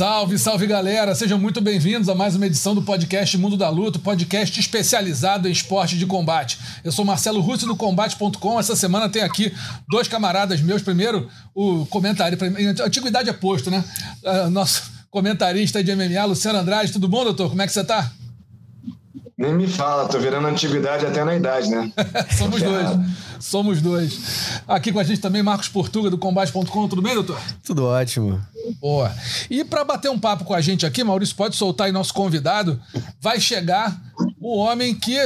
Salve, salve galera! Sejam muito bem-vindos a mais uma edição do podcast Mundo da Luta, podcast especializado em esporte de combate. Eu sou Marcelo Russo do Combate.com. Essa semana tem aqui dois camaradas meus. Primeiro, o comentarista. Antiguidade é posto, né? Uh, nosso comentarista de MMA, Luciano Andrade. Tudo bom, doutor? Como é que você tá? Nem me fala, tô virando antiguidade até na idade, né? Somos dois. Somos dois. Aqui com a gente também Marcos Portuga do Combate.com. Tudo bem, doutor? Tudo ótimo. Boa. E para bater um papo com a gente aqui, Maurício, pode soltar aí nosso convidado. Vai chegar o homem que.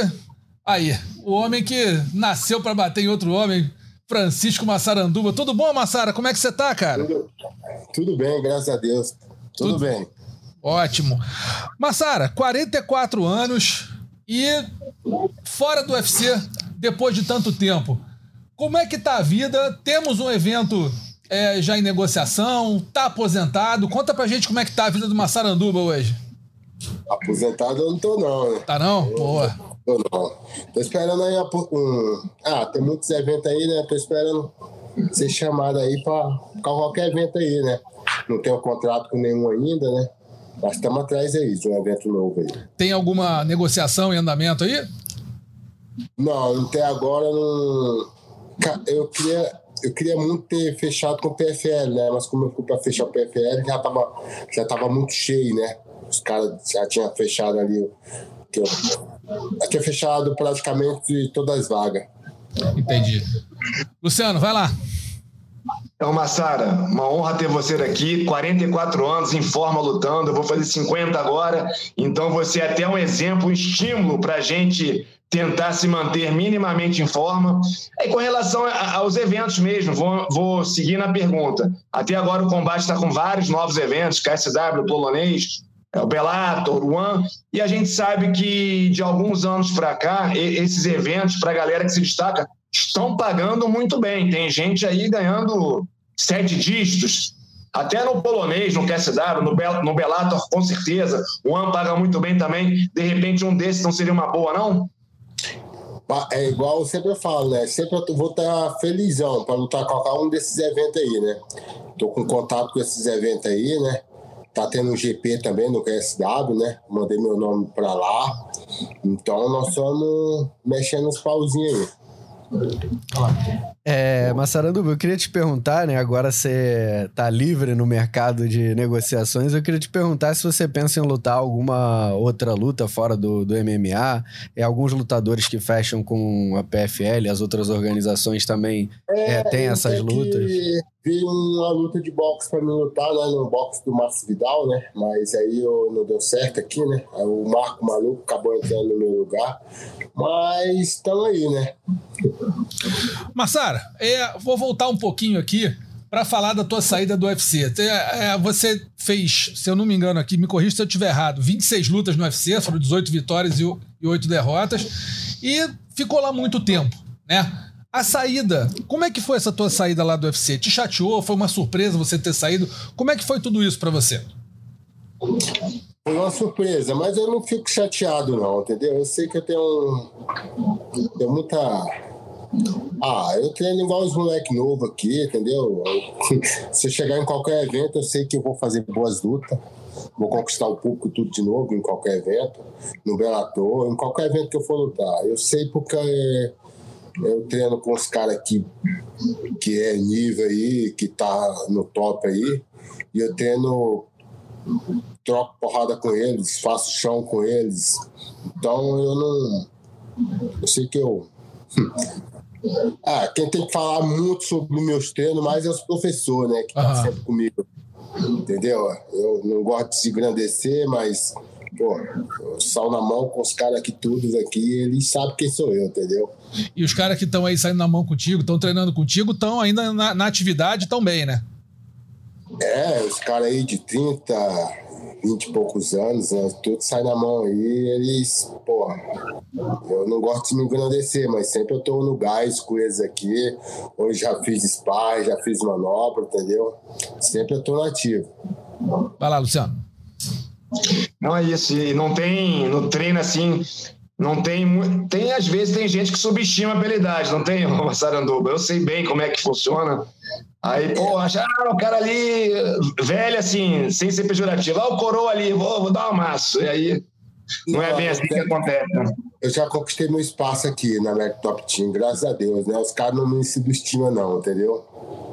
Aí, o homem que nasceu para bater em outro homem, Francisco Massaranduba. Tudo bom, Massara? Como é que você tá, cara? Tudo, tudo bem, graças a Deus. Tudo, tudo bem. Ótimo. Massara, 44 anos e fora do UFC depois de tanto tempo. Como é que tá a vida? Temos um evento é, já em negociação, tá aposentado. Conta pra gente como é que tá a vida do Massaranduba hoje. Aposentado eu não tô, não. Né? Tá não? Boa. Tô não. Tô esperando aí um... Ah, tem muitos eventos aí, né? Tô esperando ser chamado aí pra qualquer evento aí, né? Não tenho contrato com nenhum ainda, né? Mas estamos atrás aí de um evento novo aí. Tem alguma negociação em andamento aí? Não, até agora não. Eu queria, eu queria muito ter fechado com o PFL, né? Mas como eu fui para fechar o PFL, já tava, já tava muito cheio, né? Os caras já tinham fechado ali. Eu, já tinha fechado praticamente todas as vagas. Entendi. Luciano, vai lá. Então, Massara, uma honra ter você aqui. 44 anos em forma lutando. Eu vou fazer 50 agora. Então, você é até um exemplo, um estímulo para a gente tentar se manter minimamente em forma. E com relação aos eventos mesmo, vou, vou seguir na pergunta. Até agora o combate está com vários novos eventos, KSW, polonês, é o Bellator, One, e a gente sabe que de alguns anos para cá, esses eventos, para a galera que se destaca, estão pagando muito bem. Tem gente aí ganhando sete dígitos, até no polonês, no KSW, no, Bel no Bellator, com certeza. O One paga muito bem também. De repente, um desses não seria uma boa, não? É igual eu sempre falo, né? Sempre eu vou estar felizão para lutar qualquer um desses eventos aí, né? Tô com contato com esses eventos aí, né? Tá tendo um GP também no KSW, né? Mandei meu nome para lá. Então nós estamos mexendo os pauzinhos aí. Tamam. É, Massaranduba, eu queria te perguntar, né? Agora você tá livre no mercado de negociações. Eu queria te perguntar se você pensa em lutar alguma outra luta fora do, do MMA. É alguns lutadores que fecham com a PFL, as outras organizações também é, é, têm essas lutas. Vi uma luta de boxe para me lutar, né? No boxe do Márcio Vidal, né? Mas aí eu, não deu certo aqui, né? O Marco Maluco acabou entrando no meu lugar. Mas estão aí, né? Massara, é, vou voltar um pouquinho aqui para falar da tua saída do UFC. É, você fez, se eu não me engano aqui, me corrija se eu estiver errado, 26 lutas no UFC, foram 18 vitórias e, e 8 derrotas, e ficou lá muito tempo, né? A saída, como é que foi essa tua saída lá do UFC? Te chateou? Foi uma surpresa você ter saído? Como é que foi tudo isso para você? Foi uma surpresa, mas eu não fico chateado não, entendeu? Eu sei que eu tenho, tenho muita ah, eu treino igual os moleques novos aqui, entendeu? Se eu chegar em qualquer evento, eu sei que eu vou fazer boas lutas. Vou conquistar o público tudo de novo em qualquer evento, no Bellator, em qualquer evento que eu for lutar. Eu sei porque eu treino com os caras que, que é nível aí, que tá no top aí, e eu treino, troco porrada com eles, faço chão com eles. Então eu não. Eu sei que eu ah, quem tem que falar muito sobre meus treinos mais é os professores, né? Que tá sempre comigo. Entendeu? Eu não gosto de se engrandecer, mas, pô, sal na mão com os caras aqui, todos aqui, eles sabem quem sou eu, entendeu? E os caras que estão aí saindo na mão contigo, estão treinando contigo, estão ainda na, na atividade também, né? É, os caras aí de 30, 20 e poucos anos, né? Tudo sai na mão aí, eles, porra, eu não gosto de me engrandecer, mas sempre eu tô no gás com eles aqui. Hoje já fiz spy, já fiz manobra, entendeu? Sempre eu tô nativo. Vai lá, Luciano. Não é isso. E não tem no treino assim. Não tem. Tem, às vezes, tem gente que subestima a habilidade, não tem, Saranduba? Eu sei bem como é que funciona. Aí, pô, acha, ah, o cara ali, velho assim, sem ser pejorativo. Ah, o coroa ali, vou, vou dar um amasso. E aí, não, é bem assim que acontece. Né? Eu já conquistei meu espaço aqui na Mac Top Team, graças a Deus, né? Os caras não me subestimam, não, entendeu?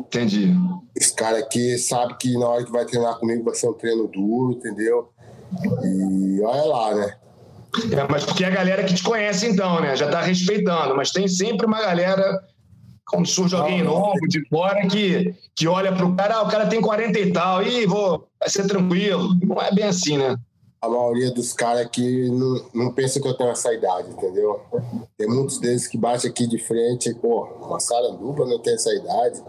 Entendi. Os caras aqui sabem que na hora que vai treinar comigo vai ser um treino duro, entendeu? E olha lá, né? É, mas porque é a galera que te conhece, então, né? Já tá respeitando, mas tem sempre uma galera quando surge alguém novo de fora que, que olha pro cara, ah, o cara tem 40 e tal, e vou, vai ser tranquilo. Não é bem assim, né? A maioria dos caras aqui não, não pensa que eu tenho essa idade, entendeu? Tem muitos deles que batem aqui de frente e, pô, uma sala dupla não tem essa idade,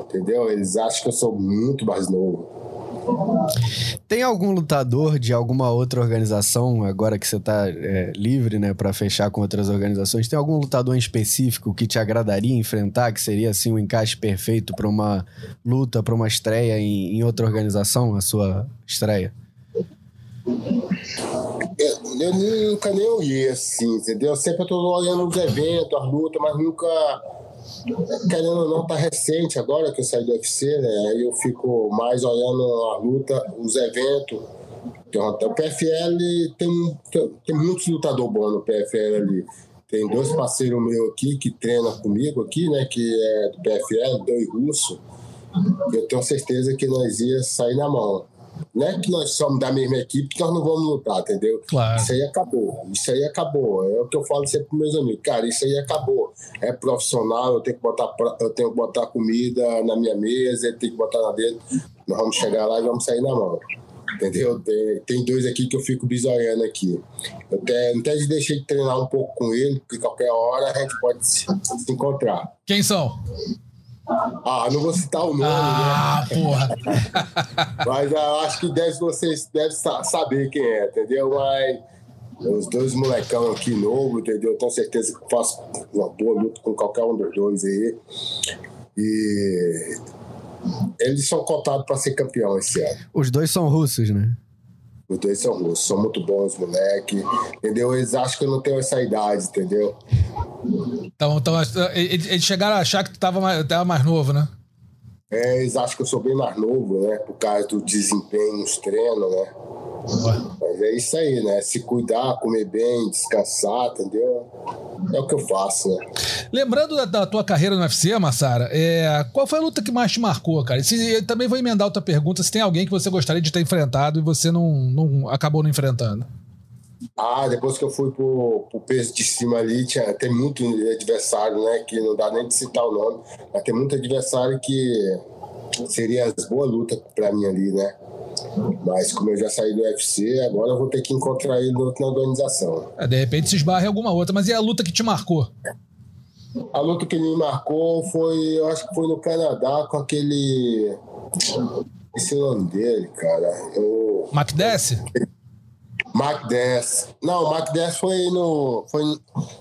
entendeu? Eles acham que eu sou muito mais novo. Tem algum lutador de alguma outra organização, agora que você está é, livre, né, para fechar com outras organizações, tem algum lutador em específico que te agradaria enfrentar, que seria assim um encaixe perfeito para uma luta, para uma estreia em, em, outra organização, a sua estreia? Eu, eu nunca nem olhei assim, entendeu? Sempre eu tô olhando os eventos, as lutas, mas nunca querendo ou não, tá recente agora que eu saí do UFC, né? Aí eu fico mais olhando a luta, os eventos. Então, o PFL tem, tem muitos lutadores bons no PFL ali. Tem dois parceiros meus aqui que treinam comigo aqui, né? Que é do PFL, dois russos. Eu tenho certeza que nós ia sair na mão. Não é que nós somos da mesma equipe que nós não vamos lutar, entendeu? Claro. Isso aí acabou. Isso aí acabou. É o que eu falo sempre para meus amigos. Cara, isso aí acabou. É profissional, eu tenho que botar, eu tenho que botar comida na minha mesa, ele tem que botar na dele. Nós vamos chegar lá e vamos sair na mão. Entendeu? Tem, tem dois aqui que eu fico bisoiando aqui. Eu até, até deixei de treinar um pouco com ele, porque qualquer hora a gente pode se, se encontrar. Quem são? Ah, não vou citar o nome, ah, né? porra! Mas eu acho que deve, vocês devem saber quem é, entendeu? Mas os dois molecão aqui novo, entendeu? Tenho certeza que faço uma boa luta com qualquer um dos dois aí. E eles são cotados para ser campeão esse ano. Os dois são russos, né? Os dois são russos, são muito bons, moleque. Entendeu? Eles acham que eu não tenho essa idade, entendeu? Então, então eles chegaram a achar que tu tava mais, tava mais novo, né? É, eles acham que eu sou bem mais novo, né? Por causa do desempenho nos treinos, né? Mas é isso aí, né? Se cuidar, comer bem, descansar, entendeu? É o que eu faço, né? Lembrando da, da tua carreira no UFC, Massara, é, qual foi a luta que mais te marcou, cara? Se, também vou emendar outra pergunta: se tem alguém que você gostaria de ter enfrentado e você não, não acabou não enfrentando. Ah, depois que eu fui pro, pro peso de cima ali, tinha, tem muito adversário, né? Que não dá nem de citar o nome, mas tem muito adversário que seria as boas lutas para mim ali, né? Mas como eu já saí do UFC, agora eu vou ter que encontrar ele na organização. É, de repente se esbarra em alguma outra, mas e a luta que te marcou? A luta que me marcou foi, eu acho que foi no Canadá com aquele. Esse nome dele, cara. Eu... Mac Dess? Mac Dess. Não, o Mac foi no, foi,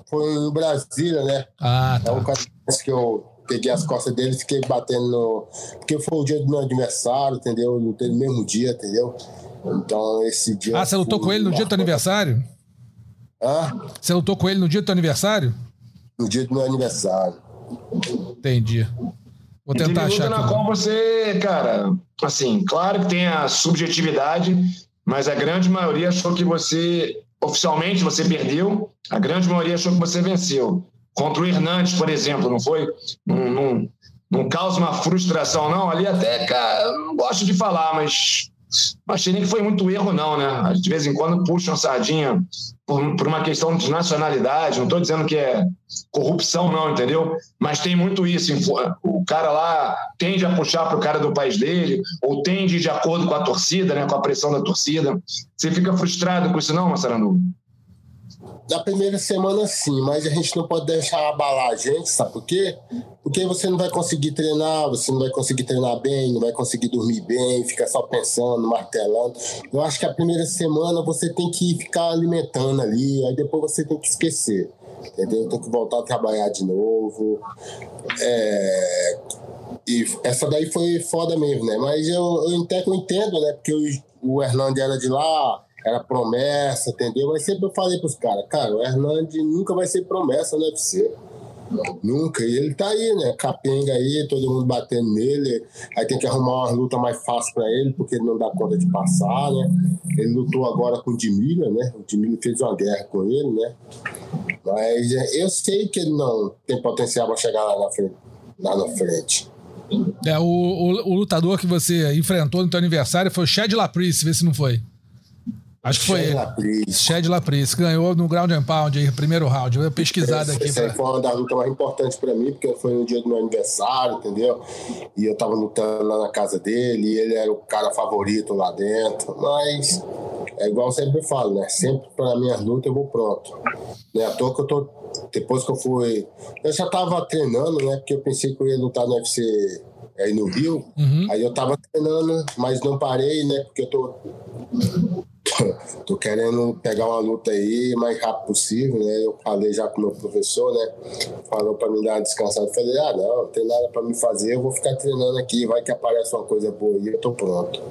foi no Brasília, né? Ah, tá. É um cara que eu peguei as costas dele e fiquei batendo no. Porque foi o dia do meu aniversário, entendeu? Eu lutei no mesmo dia, entendeu? Então, esse dia. Ah, você lutou com ele no dia do teu aniversário? Hã? Você lutou com ele no dia do teu aniversário? No dia do meu aniversário. Entendi. Vou tentar achar. na qual você, cara, assim, claro que tem a subjetividade, mas a grande maioria achou que você, oficialmente, você perdeu, a grande maioria achou que você venceu. Contra o Hernandes, por exemplo, não foi? Não, não, não causa uma frustração, não? Ali até, cara, não gosto de falar, mas não achei nem que foi muito erro, não, né? De vez em quando puxam sardinha por, por uma questão de nacionalidade. Não estou dizendo que é corrupção, não, entendeu? Mas tem muito isso. O cara lá tende a puxar para o cara do país dele, ou tende de acordo com a torcida, né? Com a pressão da torcida. Você fica frustrado com isso, não, Massarandu? Na primeira semana, sim, mas a gente não pode deixar abalar a gente, sabe por quê? Porque você não vai conseguir treinar, você não vai conseguir treinar bem, não vai conseguir dormir bem, fica só pensando, martelando. Eu acho que a primeira semana você tem que ficar alimentando ali, aí depois você tem que esquecer, entendeu? Tem que voltar a trabalhar de novo. É... e essa daí foi foda mesmo, né? Mas eu, eu entendo, né? Porque o, o Hernandes era de lá, era promessa, entendeu? Mas sempre eu falei pros caras, cara, o Hernandes nunca vai ser promessa no UFC. Nunca. E ele tá aí, né? Capenga aí, todo mundo batendo nele. Aí tem que arrumar uma luta mais fácil para ele, porque ele não dá conta de passar, né? Ele lutou agora com o Dimilha, né? O Dimilha fez uma guerra com ele, né? Mas é, eu sei que ele não tem potencial para chegar lá na frente. Lá na frente. É, o, o, o, lutador que você enfrentou no teu aniversário foi o Chad Laprise, vê se não foi. Acho que foi ele. Lapris. Chad Lapris, ganhou no ground and pound aí, primeiro round. Eu pesquisado aqui. Essa pra... foi uma das lutas mais importantes pra mim, porque foi no dia do meu aniversário, entendeu? E eu tava lutando lá na casa dele, e ele era o cara favorito lá dentro. Mas é igual eu sempre falo, né? Sempre pra minhas lutas eu vou pronto. Não é à toa que eu tô. Depois que eu fui. Eu já tava treinando, né? Porque eu pensei que eu ia lutar no UFC aí no Rio. Uhum. Aí eu tava treinando, mas não parei, né? Porque eu tô tô querendo pegar uma luta aí o mais rápido possível, né? Eu falei já com o meu professor, né? Falou para me dar uma descansada. Eu falei, ah, não, não tem nada para me fazer, eu vou ficar treinando aqui, vai que aparece uma coisa boa aí, eu tô pronto.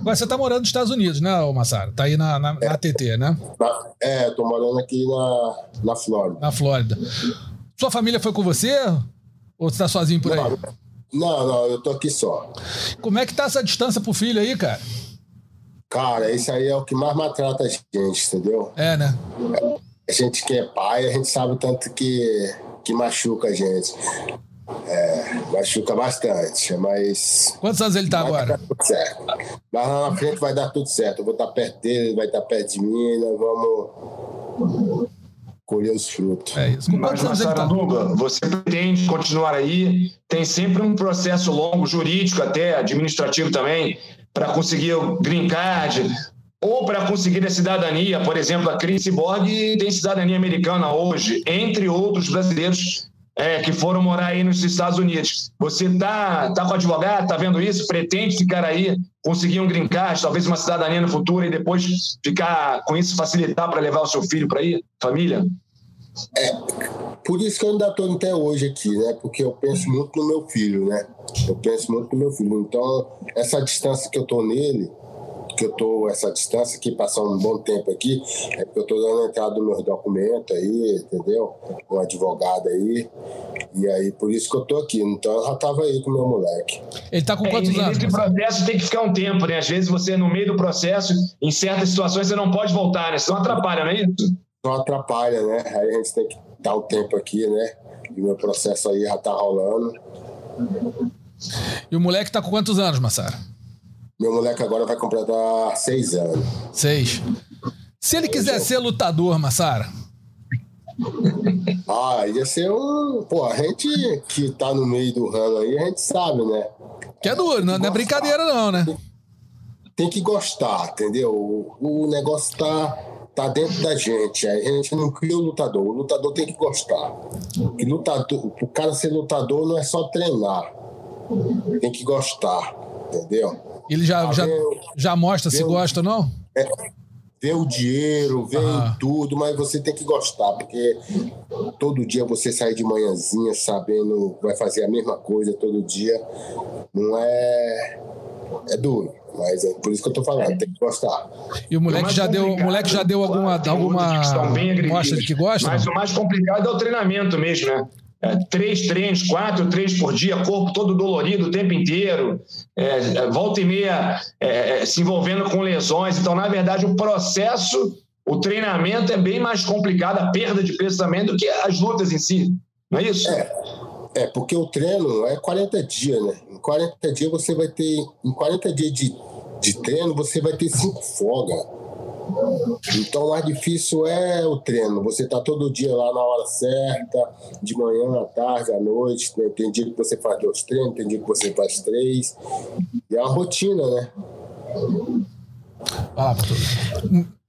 Agora, você tá morando nos Estados Unidos, né, Massaro? Tá aí na, na, é, na TT, né? Na, é, tô morando aqui na, na Flórida. Na Flórida. Sua família foi com você? Ou você tá sozinho por não, aí? Não, não, eu tô aqui só. Como é que tá essa distância pro filho aí, cara? Cara, isso aí é o que mais maltrata a gente, entendeu? É, né? A gente que é pai, a gente sabe o tanto que, que machuca a gente. É, machuca bastante, mas. Quantos anos ele tá agora? Tudo certo. Mas lá na frente vai dar tudo certo. Eu vou estar perto dele, ele vai estar perto de mim, nós vamos colher os frutos. É isso. Mas, Massara tá? você pretende continuar aí? Tem sempre um processo longo, jurídico até, administrativo também, para conseguir o green card ou para conseguir a cidadania. Por exemplo, a Chris Borg tem cidadania americana hoje, entre outros brasileiros é, que foram morar aí nos Estados Unidos. Você tá, tá com advogado, tá vendo isso? Pretende ficar aí, conseguir um green card, talvez uma cidadania no futuro e depois ficar com isso facilitar para levar o seu filho para aí, família? É, por isso que eu ainda estou até hoje aqui, né? Porque eu penso muito no meu filho, né? Eu penso muito no meu filho. Então, essa distância que eu estou nele, que eu estou essa distância aqui, passando um bom tempo aqui, é porque eu estou dando a entrada dos meus documentos aí, entendeu? Um advogado aí. E aí, por isso que eu estou aqui. Então, eu já estava aí com o meu moleque. Ele está com quantos é, anos? Esse processo tem que ficar um tempo, né? Às vezes você, no meio do processo, em certas situações, você não pode voltar, né? Senão atrapalha, não é isso? Não atrapalha, né? Aí a gente tem que dar o tempo aqui, né? E o meu processo aí já tá rolando. E o moleque tá com quantos anos, Massara? Meu moleque agora vai completar seis anos. Seis. Se ele quiser ser lutador, Massara. Ah, ia ser um. Pô, a gente que tá no meio do ramo aí, a gente sabe, né? Que é duro, não, não é brincadeira, não, né? Tem que gostar, entendeu? O, o negócio tá tá dentro da gente. A gente não cria o lutador. O lutador tem que gostar. E lutador, o cara ser lutador não é só treinar. Tem que gostar, entendeu? Ele já, ah, já, já mostra se gosta ou não? É, vê o dinheiro, vê ah. tudo, mas você tem que gostar, porque todo dia você sai de manhãzinha sabendo vai fazer a mesma coisa todo dia. Não é. É duro. Mas é por isso que eu tô falando, tem que gostar. E o moleque já deu, o moleque já deu alguma, alguma mostra de que gosta? Mas o mais complicado é o treinamento mesmo, né? É, três treinos, quatro treinos por dia, corpo todo dolorido o tempo inteiro, é, é volta e meia é, é, se envolvendo com lesões. Então, na verdade, o processo, o treinamento é bem mais complicado, a perda de peso também, do que as lutas em si. Não é isso? É, é porque o treino é 40 dias, né? 40 dias você vai ter. Em 40 dias de, de treino, você vai ter cinco folgas. Então, o mais difícil é o treino. Você tá todo dia lá na hora certa, de manhã, à tarde, à noite. Né? Tem dia que você faz dois treinos, tem dia que você faz três. E é uma rotina, né? Ah,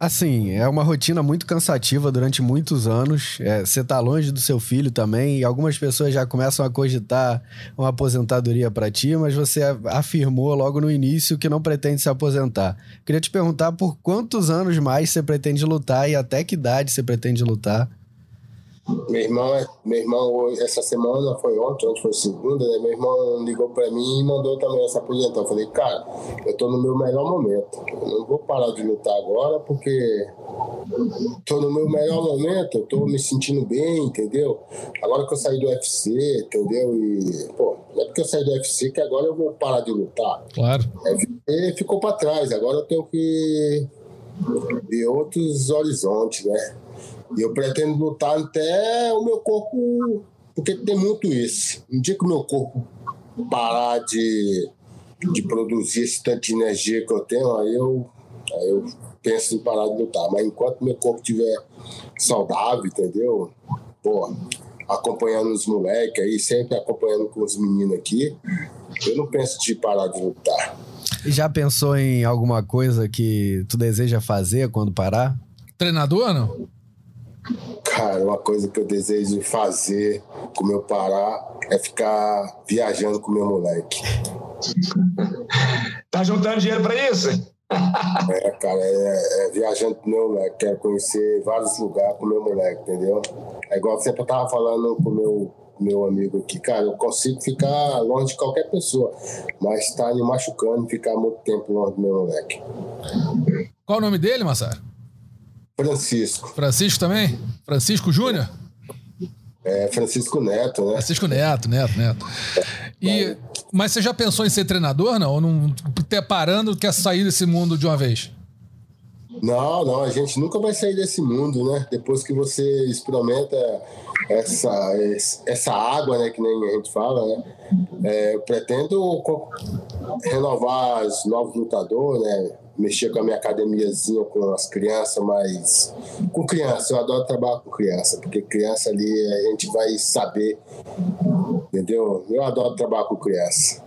assim, é uma rotina muito cansativa durante muitos anos. É, você tá longe do seu filho também, e algumas pessoas já começam a cogitar uma aposentadoria para ti, mas você afirmou logo no início que não pretende se aposentar. Queria te perguntar por quantos anos mais você pretende lutar e até que idade você pretende lutar? Meu irmão, é, meu irmão essa semana foi ontem, ontem foi segunda, né? Meu irmão ligou para mim e mandou também essa aposentar. Eu falei, cara, eu tô no meu melhor momento. Eu não vou parar de lutar agora porque tô no meu melhor momento, eu tô me sentindo bem, entendeu? Agora que eu saí do UFC, entendeu? E, pô, não é porque eu saí do UFC que agora eu vou parar de lutar. Claro. É, ficou para trás, agora eu tenho que ver outros horizontes, né? E eu pretendo lutar até o meu corpo, porque tem muito isso. Um dia que o meu corpo parar de, de produzir esse tanto de energia que eu tenho, aí eu, aí eu penso em parar de lutar. Mas enquanto meu corpo estiver saudável, entendeu? Pô, acompanhando os moleques aí, sempre acompanhando com os meninos aqui, eu não penso de parar de lutar. E já pensou em alguma coisa que tu deseja fazer quando parar? Treinador ou não? Cara, uma coisa que eu desejo fazer com meu parar é ficar viajando com meu moleque. tá juntando dinheiro para isso? É, cara, é, é, viajando com meu moleque. Quero conhecer vários lugares com meu moleque, entendeu? É igual sempre eu tava falando com meu meu amigo aqui, cara, eu consigo ficar longe de qualquer pessoa, mas tá me machucando ficar muito tempo longe do meu moleque. Qual o nome dele, Massaro? Francisco. Francisco também? Francisco Júnior? É, Francisco Neto, né? Francisco Neto, Neto, Neto. E, mas você já pensou em ser treinador, não? Ou não ter parando, quer sair desse mundo de uma vez? Não, não, a gente nunca vai sair desse mundo, né? Depois que você experimenta essa, essa água, né, que nem a gente fala, né? É, eu pretendo renovar os novos lutadores, né? Mexer com a minha academiazinha com as crianças, mas com criança, eu adoro trabalhar com criança, porque criança ali a gente vai saber, entendeu? Eu adoro trabalhar com criança.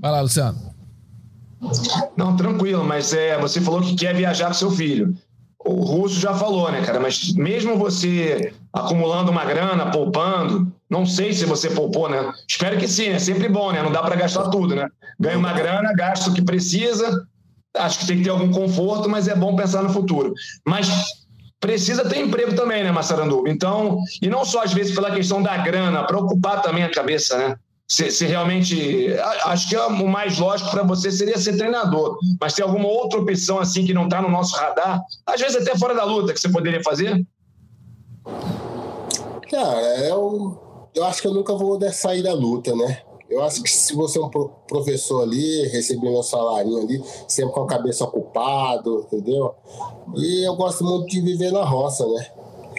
Vai lá, Luciano. Não, tranquilo, mas é, você falou que quer viajar com seu filho. O Russo já falou, né, cara? Mas mesmo você acumulando uma grana, poupando, não sei se você poupou, né? Espero que sim, é sempre bom, né? Não dá para gastar tudo, né? Ganha uma grana, gasta o que precisa. Acho que tem que ter algum conforto, mas é bom pensar no futuro. Mas precisa ter emprego também, né, Massaranduba? Então, e não só às vezes pela questão da grana, preocupar também a cabeça, né? se, se, realmente. Acho que é o mais lógico para você seria ser treinador. Mas tem alguma outra opção assim que não está no nosso radar? Às vezes até fora da luta que você poderia fazer? Cara, eu, eu acho que eu nunca vou sair da luta, né? Eu acho que se você é um professor ali, receber meu salário ali, sempre com a cabeça ocupada, entendeu? E eu gosto muito de viver na roça, né?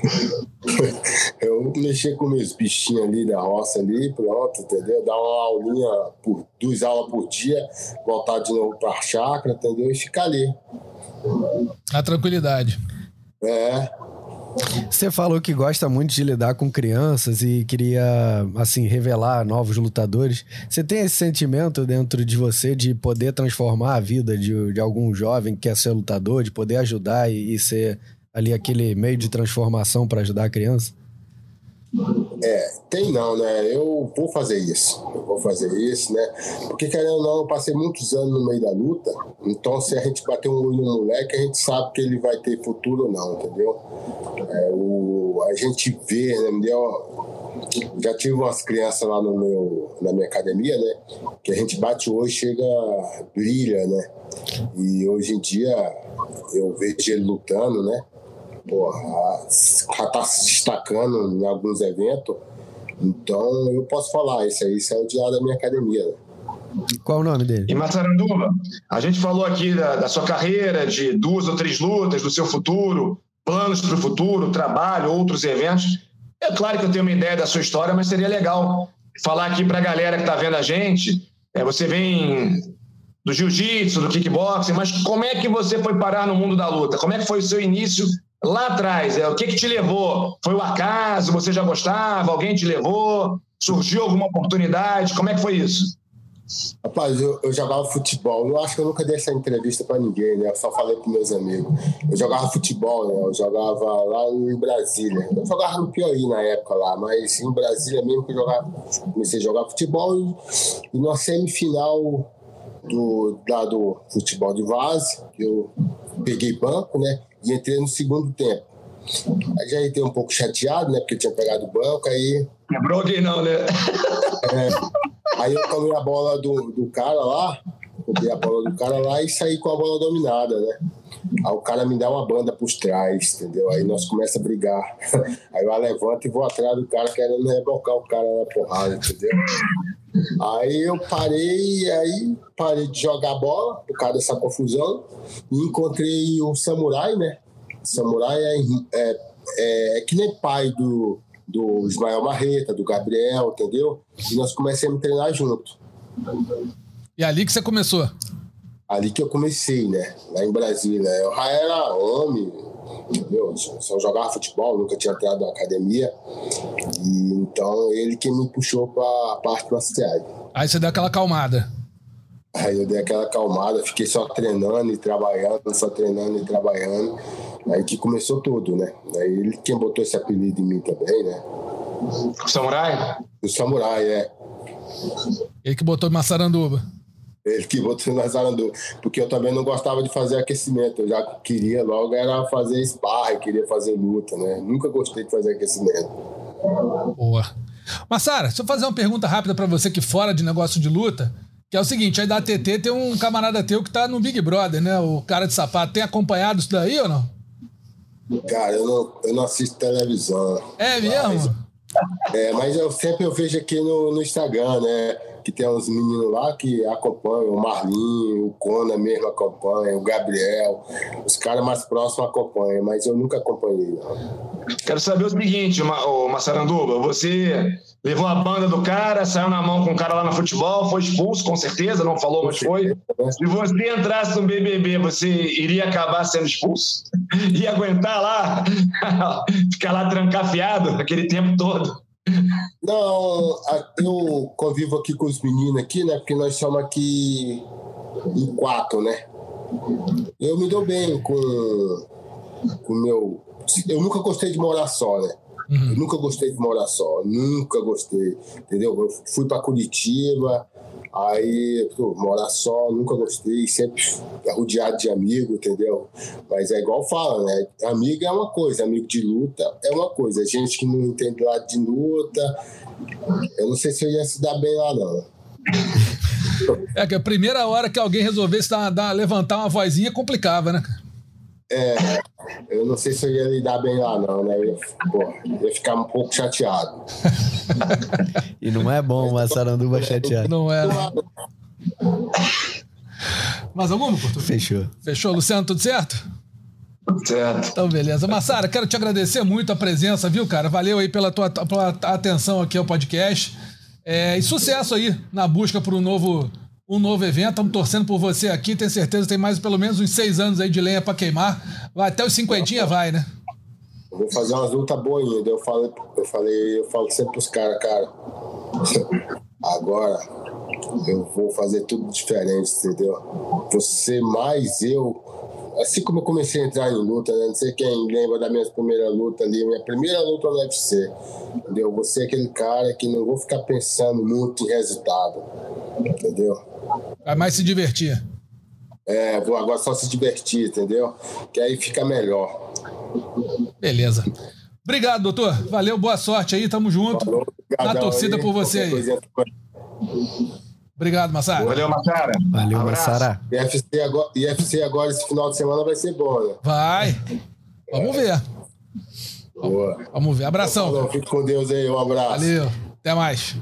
eu mexer com meus bichinhos ali da roça ali, pronto, entendeu? Dar uma aulinha por duas aulas por dia, voltar de novo para a chácara, entendeu? E ficar ali. A tranquilidade. É. Você falou que gosta muito de lidar com crianças e queria, assim, revelar novos lutadores. Você tem esse sentimento dentro de você de poder transformar a vida de, de algum jovem que quer ser lutador, de poder ajudar e, e ser ali aquele meio de transformação para ajudar a criança? É, tem não, né? Eu vou fazer isso. Eu vou fazer isso, né? Porque, querendo ou não, eu passei muitos anos no meio da luta. Então, se a gente bater um olho no moleque, a gente sabe que ele vai ter futuro ou não, entendeu? É, o, a gente vê, né? Já tive umas crianças lá no meu, na minha academia, né? Que a gente bate hoje, chega, brilha, né? E hoje em dia eu vejo ele lutando, né? Porra, já tá se destacando em alguns eventos. Então eu posso falar, esse aí é o diário da minha academia. Né? Qual o nome dele? E Massaranduba, a gente falou aqui da, da, sua carreira, de duas ou três lutas, do seu futuro, planos para o futuro, trabalho, outros eventos. É claro que eu tenho uma ideia da sua história, mas seria legal falar aqui para a galera que está vendo a gente. É, você vem do jiu-jitsu, do kickboxing, mas como é que você foi parar no mundo da luta? Como é que foi o seu início lá atrás, é, o que, que te levou? Foi o acaso? Você já gostava? Alguém te levou? Surgiu alguma oportunidade? Como é que foi isso? Rapaz, eu, eu, jogava futebol. Eu acho que eu nunca dei essa entrevista para ninguém, né? Eu só falei para meus amigos. Eu jogava futebol, né? Eu jogava lá em Brasília. Eu jogava no Piauí na época lá, mas em Brasília mesmo que eu jogava, comecei a jogar futebol e, e na semifinal do, da, do futebol de base, eu peguei banco, né? E entrei no segundo tempo. Aí já entrei um pouco chateado, né? Porque tinha pegado o banco, aí. Quebrou alguém não, né? É, aí eu tomei a bola do, do cara lá, roubei a bola do cara lá e saí com a bola dominada, né? Aí o cara me dá uma banda por trás, entendeu? Aí nós começamos a brigar. Aí eu levanto e vou atrás do cara querendo rebocar o cara na porrada, entendeu? Aí eu parei, aí parei de jogar bola por causa dessa confusão e encontrei o samurai, né? Samurai é, é, é, é que nem pai do, do Ismael Marreta, do Gabriel, entendeu? E nós começamos a treinar junto. E é ali que você começou? Ali que eu comecei, né? Lá em Brasília. Eu já era homem, entendeu? Só jogava futebol, nunca tinha entrado na academia. E então ele que me puxou para a parte marcial. Aí você deu aquela acalmada. Aí eu dei aquela acalmada, fiquei só treinando e trabalhando, só treinando e trabalhando. Aí que começou tudo, né? Aí ele quem botou esse apelido em mim também, né? O samurai? O samurai, é. Ele que botou Massaranduba. Ele que botou na Zarandu. Porque eu também não gostava de fazer aquecimento. Eu já queria logo era fazer sparring, queria fazer luta, né? Nunca gostei de fazer aquecimento. Boa. Massara, deixa eu fazer uma pergunta rápida para você que fora de negócio de luta, que é o seguinte, aí da ATT tem um camarada teu que tá no Big Brother, né? O cara de sapato. Tem acompanhado isso daí ou não? Cara, eu não, eu não assisto televisão. É mesmo? Mas, é, mas eu sempre eu vejo aqui no, no Instagram, né? Que tem uns meninos lá que acompanham, o Marlinho, o Cona mesmo acompanha, o Gabriel, os caras mais próximos acompanham, mas eu nunca acompanhei. Não. Quero saber o seguinte, o Massaranduba, você levou a banda do cara, saiu na mão com o cara lá no futebol, foi expulso, com certeza, não falou, mas foi. Se você entrasse no BBB, você iria acabar sendo expulso? Ia aguentar lá, ficar lá trancafiado aquele tempo todo? Não, eu convivo aqui com os meninos aqui, né? Porque nós somos aqui em quatro, né? Eu me dou bem com o meu. Eu nunca gostei de morar só, né? Uhum. Nunca gostei de morar só, nunca gostei, entendeu? Eu fui para Curitiba, Aí, pô, morar só, nunca gostei, sempre rodeado de amigo, entendeu? Mas é igual fala, né? Amigo é uma coisa, amigo de luta é uma coisa. Gente que não entende lado de luta, eu não sei se eu ia se dar bem lá, não. É que a primeira hora que alguém resolvesse dar, dar, levantar uma vozinha complicava, né? É, eu não sei se eu ia lidar bem lá, não, né? Eu ia, pô, ia ficar um pouco chateado. e não é bom uma saranduba chateada. Não é. Né? Mais alguma, Porto? Fechou. Fechou, Luciano, tudo certo? Tudo certo. Então, beleza. Massara, quero te agradecer muito a presença, viu, cara? Valeu aí pela tua, pela atenção aqui ao podcast. É, e sucesso aí na busca por um novo um novo evento. Estamos torcendo por você aqui. Tenho certeza que tem mais pelo menos uns seis anos aí de lenha para queimar. Vai até os cinquentinha, vai, né? Eu vou fazer umas lutas boas ainda. Eu falei, eu falei, eu falo sempre pros caras, cara. Agora eu vou fazer tudo diferente, entendeu? Você mais eu. Assim como eu comecei a entrar em luta, né? não sei quem lembra da minha primeira luta ali, minha primeira luta no UFC, entendeu? Você é aquele cara que não vou ficar pensando muito em resultado, entendeu? Vai mais se divertir. É, vou agora só se divertir, entendeu? Que aí fica melhor. Beleza. Obrigado, doutor. Valeu, boa sorte aí, tamo junto. Falou, Na torcida aí, por você aí. Obrigado, Massara. Valeu, Massara. Valeu, um Massara. IFC agora, IFC agora, esse final de semana vai ser bom, né? Vai. Vamos ver. Boa. Vamos ver. Abração. Fique com Deus aí, um abraço. Valeu. Até mais.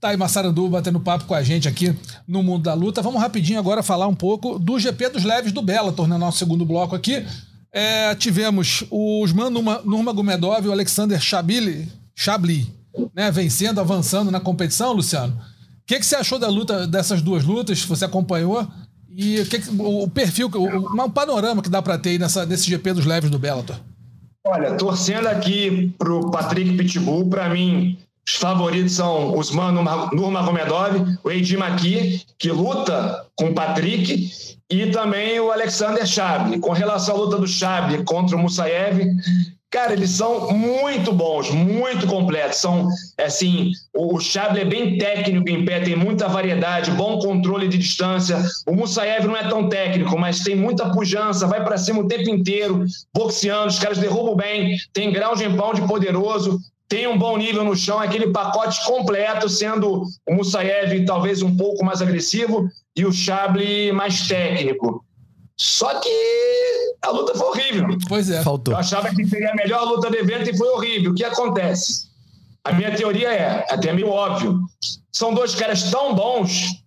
Tá aí Massarandu batendo papo com a gente aqui no Mundo da Luta. Vamos rapidinho agora falar um pouco do GP dos Leves do Bellator, no nosso segundo bloco aqui. É, tivemos o Usman Nurmagomedov e o Alexander Chabili, Chabli, né, vencendo, avançando na competição, Luciano. O que, que você achou da luta dessas duas lutas? Você acompanhou? E o, que, o perfil, o, um panorama que dá para ter aí nessa, nesse GP dos leves do Bellator? Olha, torcendo aqui pro Patrick Pitbull, para mim, os favoritos são Usman Nurmagomedov, o Eiji Maki, que luta com o Patrick, e também o Alexander Chabli. Com relação à luta do Chabli contra o Musaev, Cara, eles são muito bons, muito completos. São, assim, o Chable é bem técnico em pé, tem muita variedade, bom controle de distância. O Musaev não é tão técnico, mas tem muita pujança, vai para cima o tempo inteiro, boxeando, os caras derrubam bem, tem grau de de poderoso, tem um bom nível no chão, aquele pacote completo, sendo o Musaev talvez um pouco mais agressivo e o Chable mais técnico. Só que a luta foi horrível. Pois é. Faltou. Eu achava que seria a melhor luta do evento e foi horrível. O que acontece? A minha teoria é, até meio óbvio, são dois caras tão bons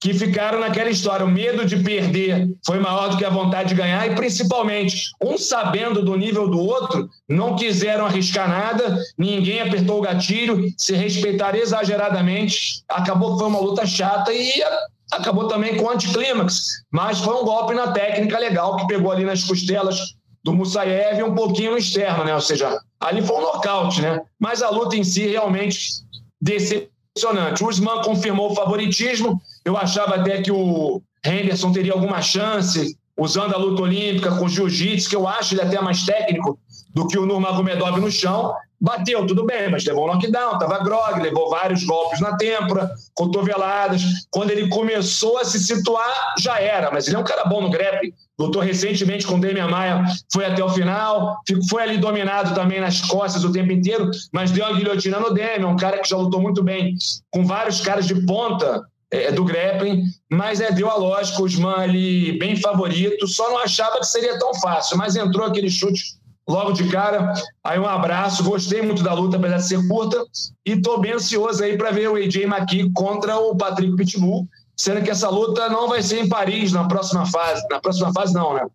que ficaram naquela história. O medo de perder foi maior do que a vontade de ganhar e, principalmente, um sabendo do nível do outro, não quiseram arriscar nada, ninguém apertou o gatilho, se respeitaram exageradamente. Acabou que foi uma luta chata e acabou também com anticlímax, mas foi um golpe na técnica legal que pegou ali nas costelas do Musayev e um pouquinho no externo, né? Ou seja, ali foi um nocaute, né? Mas a luta em si realmente decepcionante. O Usman confirmou o favoritismo. Eu achava até que o Henderson teria alguma chance usando a luta olímpica com jiu-jitsu, que eu acho ele até mais técnico do que o Nurmagomedov no chão. Bateu, tudo bem, mas levou um knockdown, estava grog, levou vários golpes na têmpora, cotoveladas. Quando ele começou a se situar, já era, mas ele é um cara bom no grappling. Lutou recentemente com o Demian Maia, foi até o final, foi ali dominado também nas costas o tempo inteiro, mas deu uma guilhotina no Demian, um cara que já lutou muito bem com vários caras de ponta é, do grappling, mas é, deu a lógica, o Usman ali bem favorito, só não achava que seria tão fácil, mas entrou aquele chute logo de cara. Aí um abraço, gostei muito da luta, apesar de ser curta, e estou bem ansioso aí para ver o AJ McKee contra o Patrick Pitbull, sendo que essa luta não vai ser em Paris na próxima fase. Na próxima fase não, né?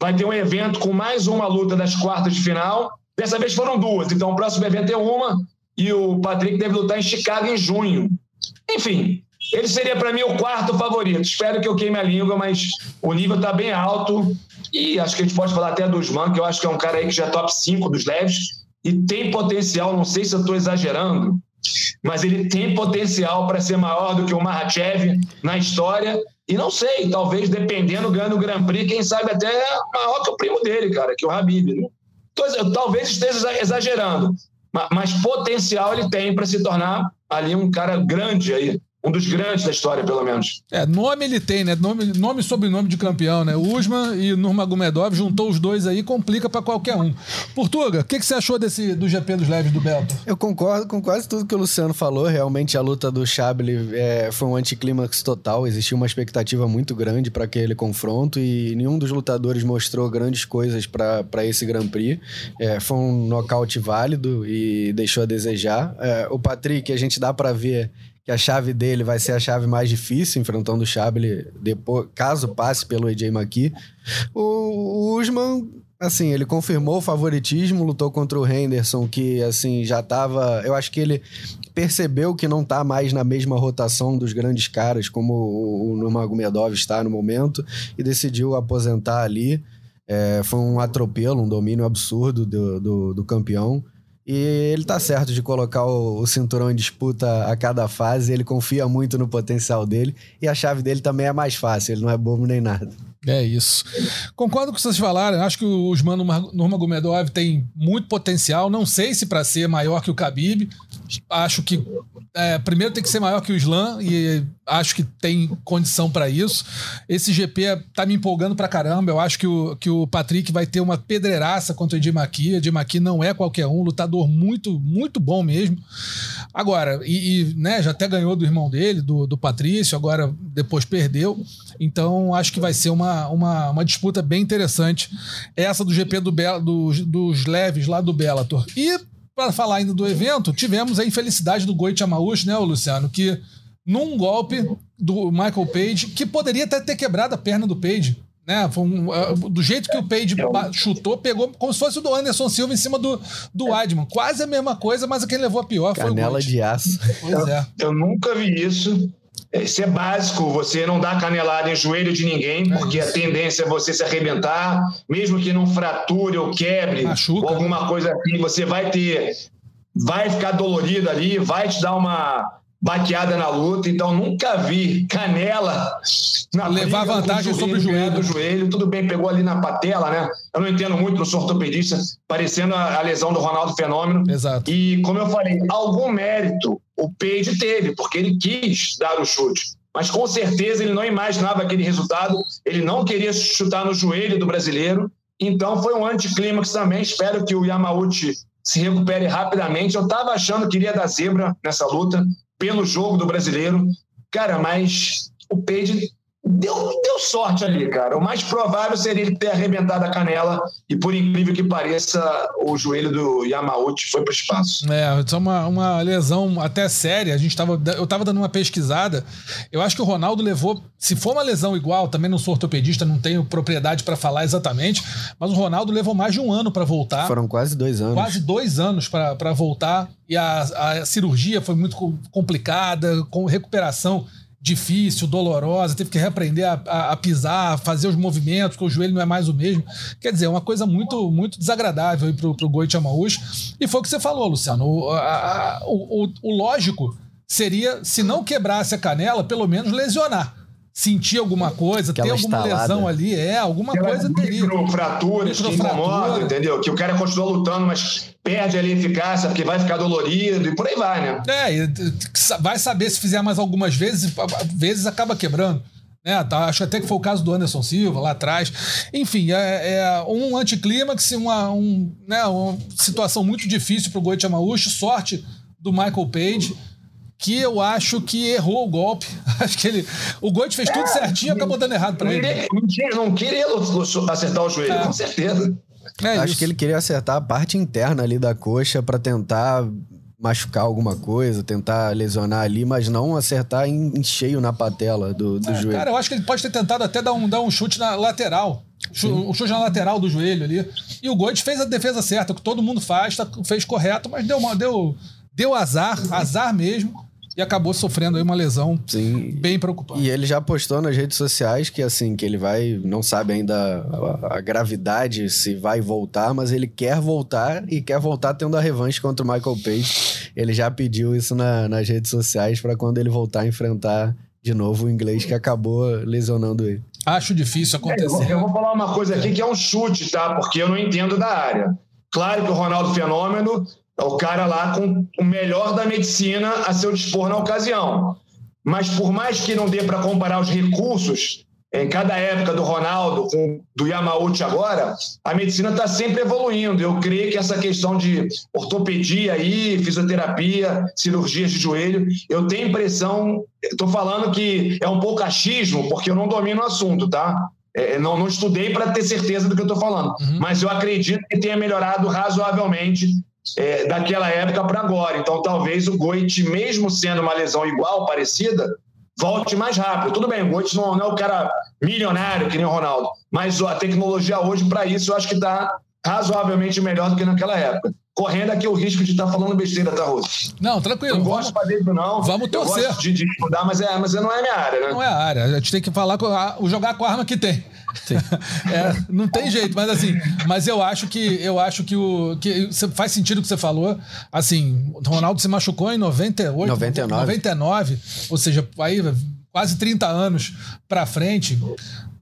Vai ter um evento com mais uma luta das quartas de final. Dessa vez foram duas, então o próximo evento é uma e o Patrick deve lutar em Chicago em junho. Enfim, ele seria para mim o quarto favorito. Espero que eu queime a língua, mas o nível está bem alto. E acho que a gente pode falar até do Usman, que eu acho que é um cara aí que já é top 5 dos leves e tem potencial, não sei se eu estou exagerando, mas ele tem potencial para ser maior do que o Mahachev na história. E não sei, talvez dependendo, ganhando o Grand Prix, quem sabe até maior que o primo dele, cara, que o Habib. Né? Então, talvez esteja exagerando, mas potencial ele tem para se tornar ali um cara grande aí um dos grandes da história, pelo menos. É, nome ele tem, né? Nome, nome e sobrenome de campeão, né? Usman e Nurmagomedov juntou os dois aí, complica para qualquer um. Portuga, o que, que você achou desse do GP dos leves do Beto? Eu concordo com quase tudo que o Luciano falou. Realmente a luta do Chabli é, foi um anticlímax total. Existia uma expectativa muito grande para aquele confronto e nenhum dos lutadores mostrou grandes coisas para esse Grand Prix. É, foi um nocaute válido e deixou a desejar. É, o Patrick, a gente dá para ver que a chave dele vai ser a chave mais difícil, enfrentando o Chable depois, caso passe pelo AJ McKee. O, o Usman, assim, ele confirmou o favoritismo, lutou contra o Henderson, que, assim, já tava... Eu acho que ele percebeu que não tá mais na mesma rotação dos grandes caras, como o, o Nurmagomedov está no momento, e decidiu aposentar ali. É, foi um atropelo, um domínio absurdo do, do, do campeão. E ele tá certo de colocar o, cinturão em disputa a cada fase. Ele confia muito no potencial dele. E a chave dele também é mais fácil, ele não é bobo nem nada. É isso. Concordo com o que vocês falaram. Acho que o Usman Nurmagomedov tem muito potencial. Não sei se para ser maior que o Khabib. Acho que é, primeiro tem que ser maior que o Slam e acho que tem condição para isso. Esse GP tá me empolgando pra caramba. Eu acho que o, que o Patrick vai ter uma pedreiraça contra o Edmaqui. Edmaqui não é qualquer um, lutador muito, muito bom mesmo. Agora, e, e, né, já até ganhou do irmão dele, do, do Patrício, agora depois perdeu. Então acho que vai ser uma, uma, uma disputa bem interessante. Essa do GP do Be do, dos leves lá do Bellator. E para falar ainda do evento, tivemos a infelicidade do Goit Amaush, né, Luciano? Que num golpe do Michael Page, que poderia até ter quebrado a perna do Page. Né? Um, uh, do jeito que o Page chutou, pegou como se fosse o do Anderson Silva em cima do, do Adman. Quase a mesma coisa, mas quem levou a pior Canela foi o Canela de aço. Pois é. Eu nunca vi isso. Isso é básico, você não dá canelada em joelho de ninguém, é porque é a tendência é você se arrebentar, mesmo que não frature ou quebre, Machuca, ou alguma né? coisa assim, você vai ter, vai ficar dolorido ali, vai te dar uma baqueada na luta, então nunca vi canela na levar briga vantagem sobre o joelho. do joelho. Tudo bem, pegou ali na patela, né? Eu não entendo muito, não sou ortopedista, parecendo a, a lesão do Ronaldo Fenômeno. Exato. E, como eu falei, algum mérito o Page teve, porque ele quis dar o chute. Mas com certeza ele não imaginava aquele resultado, ele não queria chutar no joelho do brasileiro. Então foi um anticlímax também. Espero que o Yamauchi se recupere rapidamente. Eu estava achando que iria dar zebra nessa luta, pelo jogo do brasileiro. Cara, mas o Page deu, deu sorte ali, cara. O mais provável seria ele ter arrebentado a canela e, por incrível que pareça, o joelho do Yamauchi foi para o espaço. É, isso é uma, uma lesão até séria. A gente tava, eu tava dando uma pesquisada. Eu acho que o Ronaldo levou. Se for uma lesão igual, também não sou ortopedista, não tenho propriedade para falar exatamente, mas o Ronaldo levou mais de um ano para voltar. Foram quase dois anos. Quase dois anos para voltar. E a, a cirurgia foi muito co- complicada, com recuperação difícil, dolorosa, teve que reaprender a, a- a pisar, fazer os movimentos, porque o joelho não é mais o mesmo. Quer dizer, é uma coisa muito, muito desagradável aí pro, pro Goit Amaús. E foi o que você falou, Luciano. O, a- o, o- o lógico seria, se não quebrasse a canela, pelo menos lesionar. Sentir alguma coisa, ter Aquela alguma estalada. lesão ali, é, alguma coisa teria. Microfraturas que Microfratura. incomodam, entendeu? Que o cara continua lutando, mas perde ali a eficácia porque vai ficar dolorido e por aí vai, né? É, vai saber se fizer mais algumas vezes, vezes acaba quebrando. Né, tá, acho até que foi o caso do Anderson Silva lá atrás. Enfim, é, é um anticlímax, uma, um, né, uma situação muito difícil pro Goit Amauchi. Sorte do Michael Page, que eu acho que errou o golpe. Acho que ele. O Goit fez tudo certinho e acabou dando errado pra Não ele. queria, não queria- não queria lu- acertar o joelho, É. com certeza. É Acho isso. que ele queria acertar a parte interna ali da coxa pra tentar machucar alguma coisa, tentar lesionar ali, mas não acertar em, em cheio na patela do, do joelho. Cara, eu acho que ele pode ter tentado até dar um, dar um chute na lateral. Um chute na lateral do joelho ali. E o Goit fez a defesa certa, que todo mundo faz, tá- fez correto, mas deu, uma- deu, deu azar, azar mesmo, e acabou sofrendo aí uma lesão Sim. bem preocupante. E ele já postou nas redes sociais que assim, que ele vai, não sabe ainda a, a gravidade se vai voltar, mas ele quer voltar e quer voltar tendo a revanche contra o Michael Page. Ele já pediu isso na- nas redes sociais pra quando ele voltar a enfrentar de novo o inglês que acabou lesionando ele. Acho difícil É, eu, vou, acontecer. eu vou falar uma coisa aqui que é um chute, tá? Porque eu não entendo da área. Claro que o Ronaldo Fenômeno o cara lá com o melhor da medicina a seu dispor na ocasião. Mas por mais que não dê para comparar os recursos em cada época do Ronaldo com do Yamauchi agora, a medicina está sempre evoluindo. Eu creio que essa questão de ortopedia aí, fisioterapia, cirurgias de joelho, eu tenho impressão, estou falando que é um pouco achismo, porque eu não domino o assunto, tá? É, não, não estudei para ter certeza do que eu estou falando, mas eu acredito que tenha melhorado razoavelmente é, daquela época para agora. Então, talvez o Goit, mesmo sendo uma lesão igual, parecida, volte mais rápido. Tudo bem, o Goit não, não é o cara milionário que nem o Ronaldo, mas a tecnologia hoje, para isso, eu acho que está razoavelmente melhor do que naquela época. Correndo aqui o risco de estar falando besteira, tá, Russo? Não, tranquilo. Não vamos- gosto de fazer isso, não. vamos Eu torcer. gosto de, de estudar, mas, é, mas não é minha área, né? Não é a área. A gente tem que falar com a, o jogar com a arma que tem. É, não tem jeito, mas assim, mas eu acho que eu acho que o que faz sentido o que você falou. Assim, o Ronaldo se machucou em 98, 99. 99, ou seja, aí quase 30 anos pra frente.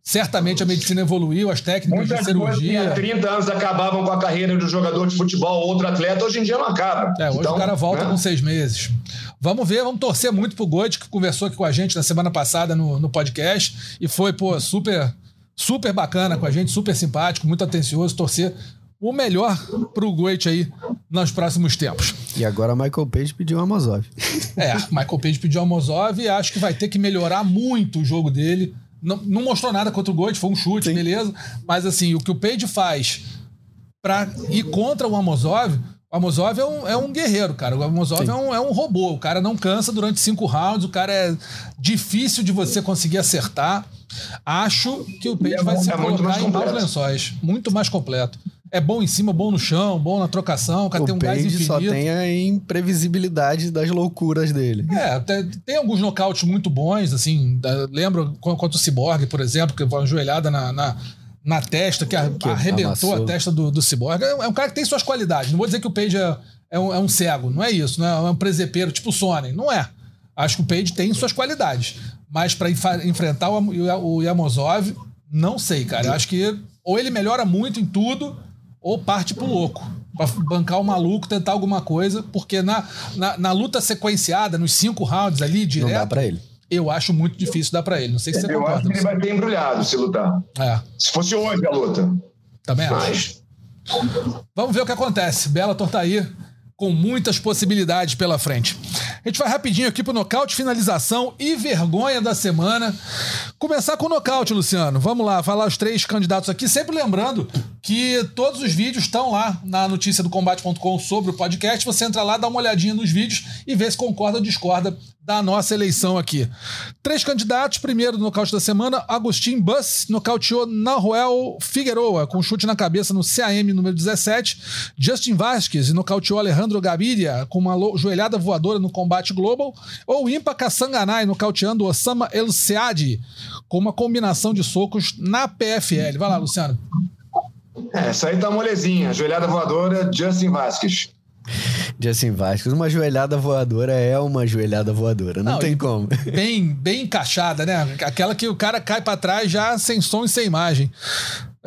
Certamente a medicina evoluiu, as técnicas de Muitas coisas que há cirurgia. 30 anos acabavam com a carreira do jogador de futebol ou outro atleta, hoje em dia não acaba. É, hoje Então, o cara volta né? com seis meses. Vamos ver, vamos torcer muito pro Goit, que conversou aqui com a gente na semana passada no, no podcast. E foi, pô, super, super bacana com a gente, super simpático, muito atencioso. Torcer o melhor pro Goit aí nos próximos tempos. E agora Michael Page pediu a Amazov. É, Michael Page pediu ao Mozov e acho que vai ter que melhorar muito o jogo dele. Não, não mostrou nada contra o Goit, foi um chute, beleza. Mas assim, o que o Page faz pra ir contra o Amozov, o Amozov é um, é um guerreiro, cara. O Amozov é um, é um robô. O cara não cansa durante cinco rounds, o cara é difícil de você conseguir acertar. Acho que o Page é vai se é muito mais colocar em maus completo. lençóis. Muito mais completo. É bom em cima, bom no chão, bom na trocação, o cara tem o um gás Page infinito. só tem a imprevisibilidade das loucuras dele. É, tem, tem alguns nocautes muito bons, assim. da- lembro contra o Cyborg, por exemplo, que foi uma joelhada na, na, na testa, que, a- Que arrebentou amassou. a testa do, do Cyborg. É, um- é um cara que tem suas qualidades. Não vou dizer que o Page é, é, um, é um cego, não é isso, não é, é um presepeiro tipo o Sony. Não é. Acho que o Page tem suas qualidades. Mas para enfrentar o, o Yamosov, não sei, cara. Eu acho que ou ele melhora muito em tudo, ou parte pro louco. Pra bancar o maluco, tentar alguma coisa, porque na, na, na luta sequenciada, nos cinco rounds ali, direto. Não dá pra ele. Eu acho muito difícil dar pra ele. Não sei se você eu concorda. Eu acho que ele vai ter embrulhado se lutar. É. Se fosse hoje a luta. Também Mas... acho. Vamos ver o que acontece. Bela tá aí com muitas possibilidades pela frente. A gente vai rapidinho aqui pro nocaute, finalização e vergonha da semana. Começar com o nocaute, Luciano. Vamos lá, falar os três candidatos aqui. Sempre lembrando que todos os vídeos estão lá na notícia do combate.com sobre o podcast. Você entra lá, dá uma olhadinha nos vídeos e vê se concorda ou discorda da nossa eleição aqui. Três candidatos. Primeiro no nocaute da semana, Agostinho Bus nocauteou Naruel Figueroa com chute na cabeça no CAM número 17. Justin Vasquez nocauteou Alejandro Gaviria com uma joelhada voadora no combate global. Ou Impa Kassanganai nocauteando Osama El Seadi com uma combinação de socos na PFL. Vai lá, Luciano. É, essa aí tá molezinha. Joelhada voadora, Justin Vasquez. Justin Vasquez, uma joelhada voadora é uma joelhada voadora, não, não tem como. Bem, bem encaixada, né? Aquela que o cara cai para trás já sem som e sem imagem.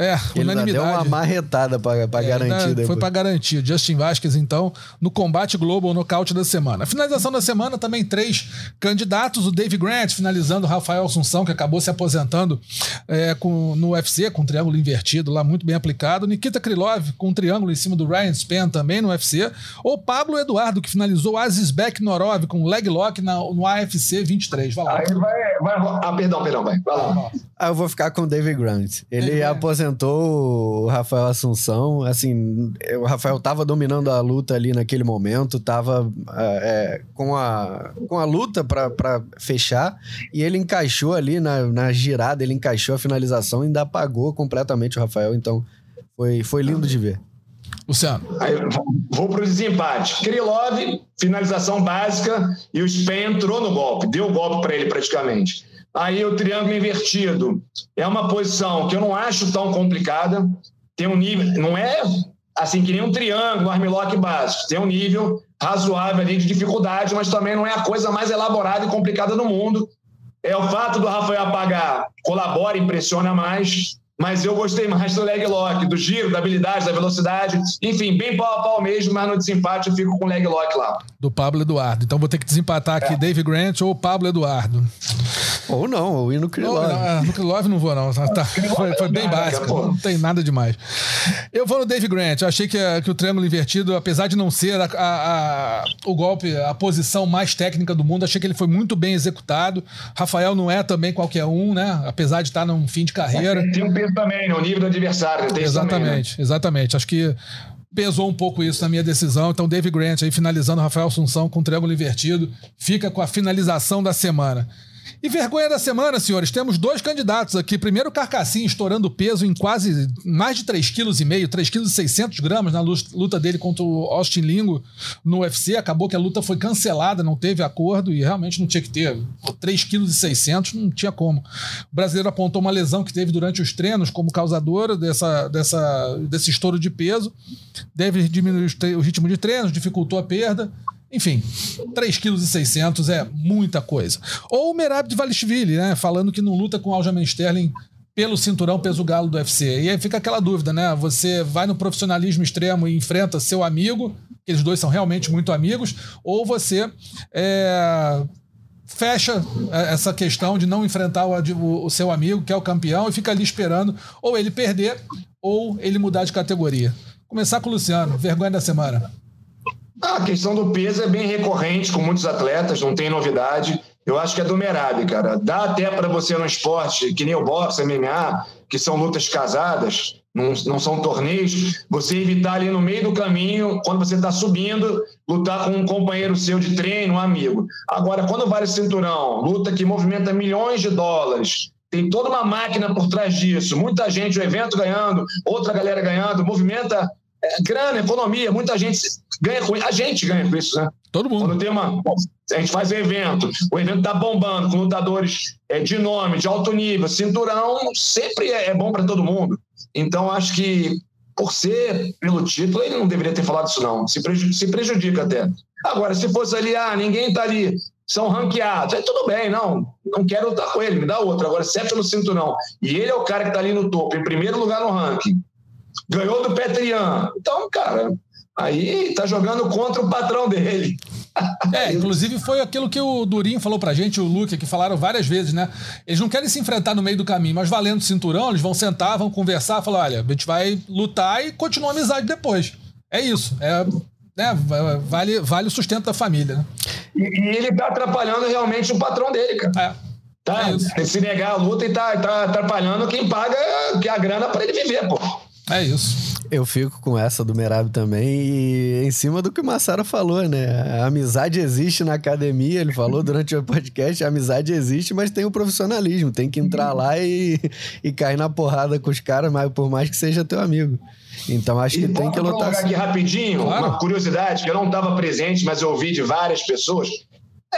É, Ele unanimidade. deu uma marretada pra, é, garantir. Foi pra garantir. Justin Vasquez, então, no combate global nocaute da semana. A finalização da semana também três candidatos. O Dave Grant finalizando o Rafael Assunção, que acabou se aposentando é, com, no UFC, com um triângulo invertido lá, muito bem aplicado. Nikita Krylov com um triângulo em cima do Ryan Span também no UFC. Ou Pablo Eduardo, que finalizou Azizbek Norov com leg lock na, no AFC 23. Vai lá. Aí vai, vai. Ah, perdão, perdão, vai. Vai lá. Ah, eu vou ficar com o Dave Grant. Ele é. aposentou apresentou o Rafael Assunção. Assim, o Rafael tava dominando a luta ali naquele momento, tava é, com, a, com a luta para fechar, e ele encaixou ali na, na girada, ele encaixou a finalização e ainda apagou completamente o Rafael. Então, foi, foi lindo de ver. Luciano. Aí, vou para o desempate. Krylov, finalização básica, e o Spen entrou no golpe, deu o golpe para ele praticamente. Aí o triângulo invertido é uma posição que eu não acho tão complicada. Tem um nível, não é assim que nem um triângulo, um armlock básico. Tem um nível razoável ali de dificuldade, mas também não é a coisa mais elaborada e complicada do mundo. É o fato do Rafael apagar colabora, impressiona mais mas eu gostei mais do leg lock, do giro, da habilidade, da velocidade. Enfim, bem pau a pau mesmo, mas no desempate eu fico com o leg lock lá. Do Pablo Eduardo. Então vou ter que desempatar aqui é. Dave Grant ou Pablo Eduardo. Ou não, ou ir no Krylov. Não, não, no Krylov não vou, não. Tá, foi, foi bem básico, não tem nada demais. Eu vou no Dave Grant. Eu achei que, que o triângulo invertido, apesar de não ser a, a, a, o golpe, a posição mais técnica do mundo, achei que ele foi muito bem executado. Rafael não é também qualquer um, né? Apesar de estar num fim de carreira. Tem um peso também, né? O nível do adversário. exatamente, também, né? exatamente. Acho que pesou um pouco isso na minha decisão. Então, Dave Grant aí finalizando Rafael Assunção com triângulo invertido, fica com a finalização da semana. E vergonha da semana, senhores, temos dois candidatos aqui. Primeiro, o Carcassinho estourando peso em quase mais de 3,5 kg, 3,6 kg na luta dele contra o Austin Lingo no UFC. Acabou que a luta foi cancelada, não teve acordo e realmente não tinha que ter. 3,6 kg não tinha como. O brasileiro apontou uma lesão que teve durante os treinos como causadora dessa, dessa, desse estouro de peso. Deve diminuir o ritmo de treinos, dificultou a perda. Enfim, 3,6 kg é muita coisa. Ou o Merab de Valishvili, né? Falando que não luta com Aljamain Sterling pelo cinturão peso galo do UFC. E aí fica aquela dúvida, né? Você vai no profissionalismo extremo e enfrenta seu amigo, que eles dois são realmente muito amigos, ou você é, fecha é, essa questão de não enfrentar o, o, o, seu amigo, que é o campeão, e fica ali esperando ou ele perder ou ele mudar de categoria. Começar com o Luciano, vergonha da semana. A questão do peso é bem recorrente com muitos atletas, não tem novidade. Eu acho que é do Merab, cara. Dá até para você no esporte, que nem o boxe, MMA, que são lutas casadas, não, não são torneios, você evitar ali no meio do caminho, quando você está subindo, lutar com um companheiro seu de treino, um amigo. Agora, quando vale cinturão, luta que movimenta milhões de dólares, tem toda uma máquina por trás disso, muita gente, o evento ganhando, outra galera ganhando, movimenta grana, economia, muita gente ganha com isso. A gente ganha com isso, né? Todo mundo. Quando tem uma. A gente faz evento, o evento tá bombando, com lutadores é, de nome, de alto nível, cinturão, sempre é, é bom para todo mundo. Então, acho que, por ser pelo título, ele não deveria ter falado isso, não. Se, prejudica, se prejudica até. Agora, se fosse ali, ah, ninguém tá ali, são ranqueados. Aí tudo bem, não, não quero lutar com ele, me dá outro. Agora, se é pelo cinturão, e ele é o cara que está ali no topo, em primeiro lugar no ranking, ganhou do Petrian. Então, cara, aí tá jogando contra o patrão dele. É, inclusive foi aquilo que o Durinho falou pra gente, o Luke, que falaram várias vezes, né? Eles não querem se enfrentar no meio do caminho, mas valendo o cinturão, eles vão sentar, vão conversar, falar: olha, a gente vai lutar e continua a amizade depois. É isso. É, né, vale, vale o sustento da família, né? E, e ele tá atrapalhando realmente o patrão dele, cara. É. Tá, É se negar a luta e tá, tá atrapalhando quem paga que a grana para ele viver, pô. É isso. Eu fico com essa do Merab também e em cima do que o Massaro falou, né? A amizade existe na academia, ele falou durante o podcast, a amizade existe, mas tem o profissionalismo, tem que entrar lá e, e cair na porrada com os caras, mas por mais que seja teu amigo. Então acho que E tem que lutar colocar assim. aqui rapidinho, Claro. uma curiosidade, que eu não estava presente, mas eu ouvi de várias pessoas. É,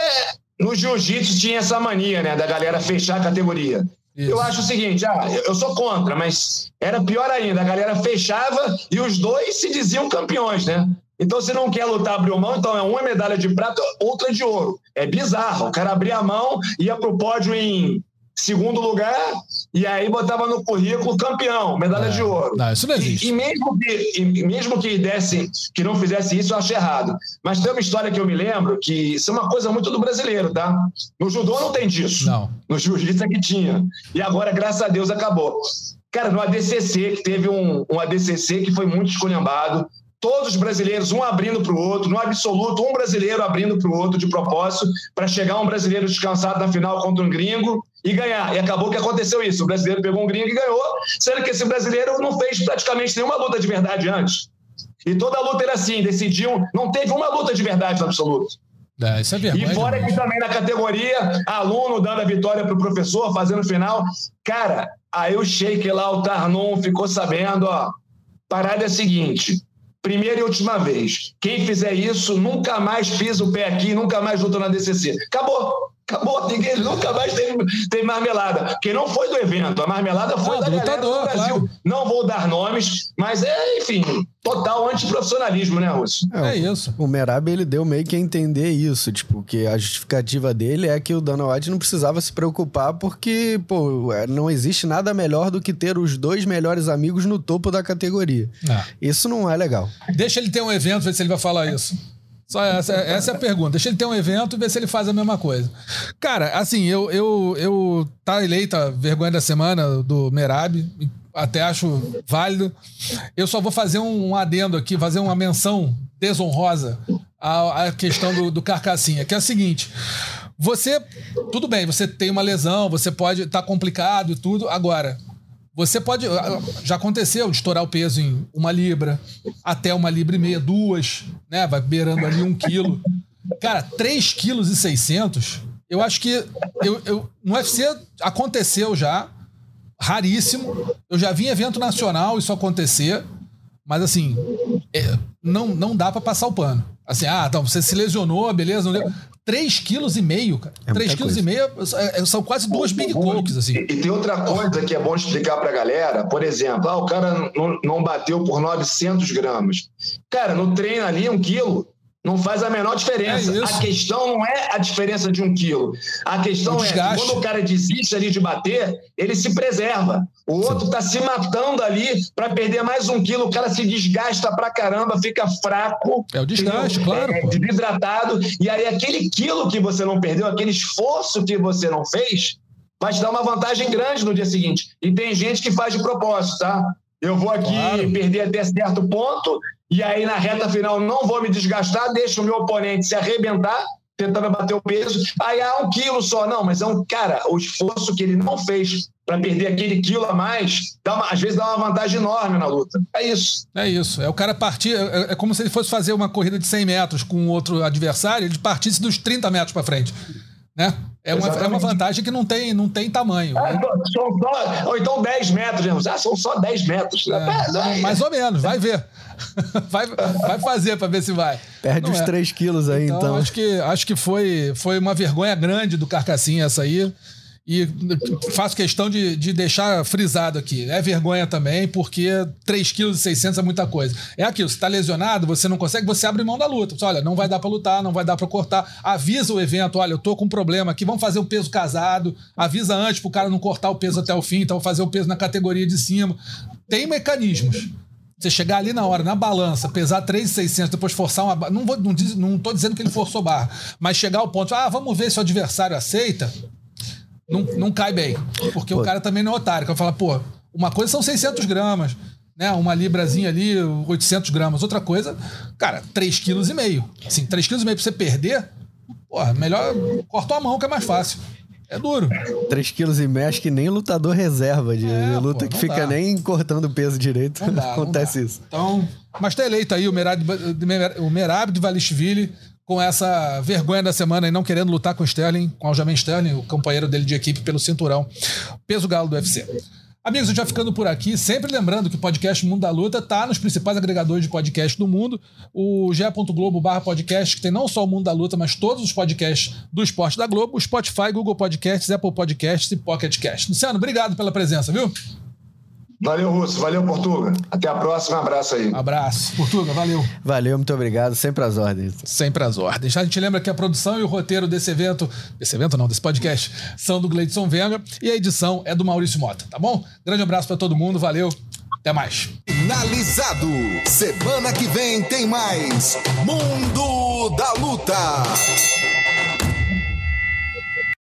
no jiu-jitsu tinha essa mania, né, da galera fechar a categoria. Isso. Eu acho o seguinte, ah, eu sou contra, mas era pior ainda, a galera fechava e os dois se diziam campeões, né? Então, se não quer lutar, abriu mão, então é uma medalha de prata, outra de ouro. É bizarro. O cara abria a mão, ia pro pódio em segundo lugar e aí botava no currículo campeão, medalha de ouro. Não, isso não existe. E, e mesmo que, e mesmo que desse, que não fizesse isso, eu acho errado. Mas tem uma história que eu me lembro que isso é uma coisa muito do brasileiro, tá? No judô não tem disso. Não. No jiu-jitsu é que tinha. E agora, graças a Deus, acabou. Cara, no ADCC, que teve um, um ADCC que foi muito esculhambado, todos os brasileiros, um abrindo para o outro, no absoluto, um brasileiro abrindo para o outro de propósito, para chegar um brasileiro descansado na final contra um gringo e ganhar. E acabou que aconteceu isso. O brasileiro pegou um gringo e ganhou, sendo que esse brasileiro não fez praticamente nenhuma luta de verdade antes. E toda a luta era assim, decidiam, não teve uma luta de verdade no absoluto. É, isso é vergonha. E fora demais. que também na categoria, aluno dando a vitória pro professor, fazendo o final. Cara, aí o Sheik lá, o Tarnum, ficou sabendo, ó. Parada é a seguinte. Primeira e última vez. Quem fizer isso, nunca mais pisa o pé aqui, nunca mais luta na DCC. Acabou. Acabou. Ninguém, nunca mais tem, tem marmelada. Porque não foi do evento. A marmelada foi Ah, da lutador, do Brasil. claro. Não vou dar nomes, mas é, enfim, total antiprofissionalismo, né, Russo? É isso. O Merab, ele deu meio que a entender isso, tipo, que a justificativa dele é que o Dana White não precisava se preocupar porque, pô, é, não existe nada melhor do que ter os dois melhores amigos no topo da categoria. É. Isso não é legal. Deixa ele ter um evento, ver se ele vai falar isso. Só essa, essa é a pergunta. Deixa ele ter um evento e ver se ele faz a mesma coisa. Cara, assim, eu, eu, eu tá eleita vergonha da semana do Merab, até acho válido. Eu só vou fazer um adendo aqui, fazer uma menção desonrosa à, à questão do, do Carcassinha, que é a seguinte. Você, tudo bem, você tem uma lesão, você pode estar complicado e tudo. Agora, você pode. Já aconteceu de estourar o peso em uma libra, até uma libra e meia, duas, né? Vai beirando ali um quilo. Cara, 3 quilos e 600, eu acho que. Eu, eu, no UFC aconteceu já, raríssimo. Eu já vi em evento nacional isso acontecer, mas assim, é, não, não dá pra passar o pano. Assim, ah, então você se lesionou, beleza, não deu. 3 quilos e meio, cara. É 3 muita quilos e meio é, são quase duas Big Cokes, assim. E, e tem outra coisa que é bom explicar pra galera. Por exemplo, ah, o cara não, não bateu por 900 gramas. Cara, no treino ali, um quilo não faz a menor diferença. É a questão não é a diferença de um quilo. A questão é que quando o cara desiste ali de bater, ele se preserva. O outro tá se matando ali para perder mais um quilo. O cara se desgasta pra caramba, fica fraco. É o desgaste, entendeu? claro, É, pô. desidratado. E aí, aquele quilo que você não perdeu, aquele esforço que você não fez, vai te dar uma vantagem grande no dia seguinte. E tem gente que faz de propósito, tá? Eu vou aqui Claro. perder até certo ponto, e aí na reta final não vou me desgastar, deixo o meu oponente se arrebentar, tentando bater o peso. Aí há um quilo só, não, mas é um cara, o esforço que ele não fez para perder aquele quilo a mais, dá uma- às vezes dá uma vantagem enorme na luta. É isso. É isso. É o cara partir. É, é como se ele fosse fazer uma corrida de 100 metros com outro adversário, ele partisse dos 30 metros para frente. Né? É uma, é uma vantagem que não tem, não tem tamanho. Ah, né? são só, ou então 10 metros, né? Ah, são só 10 metros. É, mais ou menos, vai ver. Vai, vai fazer para ver se vai. Perde Não os é. 3 quilos aí, Então, então. acho que, acho que foi, foi uma vergonha grande do Carcassinha essa aí. E faço questão de, de deixar frisado aqui. É vergonha também, porque 3,6 kg é muita coisa. É aquilo, você tá lesionado, você não consegue, você abre mão da luta. Você, olha, não vai dar para lutar, não vai dar para cortar. Avisa o evento, olha, eu tô com um problema aqui, vamos fazer o peso casado. Avisa antes pro cara não cortar o peso até o fim, então fazer o peso na categoria de cima. Tem mecanismos. Você chegar ali na hora, na balança, pesar 3,600, depois forçar uma. Não, vou, não, diz, não dizendo que ele forçou barra, mas chegar ao ponto, ah, vamos ver se o adversário aceita não, não cai bem. Porque pô. o cara também não é otário. Que vai falar, pô, uma coisa são 600 gramas, né? Uma librazinha ali, 800 gramas. Outra coisa, cara, 3,5 kg. Assim, 3,5 kg pra você perder, porra, melhor corta a mão que é mais fácil. É duro. 3,5 kg acho que nem lutador reserva de, é, luta pô, que fica dá. nem cortando o peso direito. Não dá, Acontece não isso. Então, mas tá eleito aí o Merab, o Merab de Valishvili com essa vergonha da semana e não querendo lutar com o Sterling, com o Aljamain Sterling, o companheiro dele de equipe pelo cinturão, peso galo do UFC. Amigos, eu já ficando por aqui, sempre lembrando que o podcast Mundo da Luta tá nos principais agregadores de podcast do mundo. O ge.globo barra podcast, que tem não só o Mundo da Luta, mas todos os podcasts do esporte da Globo, Spotify, Google Podcasts, Apple Podcasts e Pocket Cast. Luciano, obrigado pela presença, viu? Valeu, Russo. Valeu, Portuga. Até a próxima. abraço aí. Abraço. Portuga, valeu. Valeu, muito obrigado. Sempre às ordens. Sempre às ordens. A gente lembra que a produção e o roteiro desse evento, desse evento não, desse podcast, são do Gleidson Venga e a edição é do Maurício Mota, tá bom? Grande abraço para todo mundo. Valeu. Até mais. Finalizado. Semana que vem tem mais Mundo da Luta.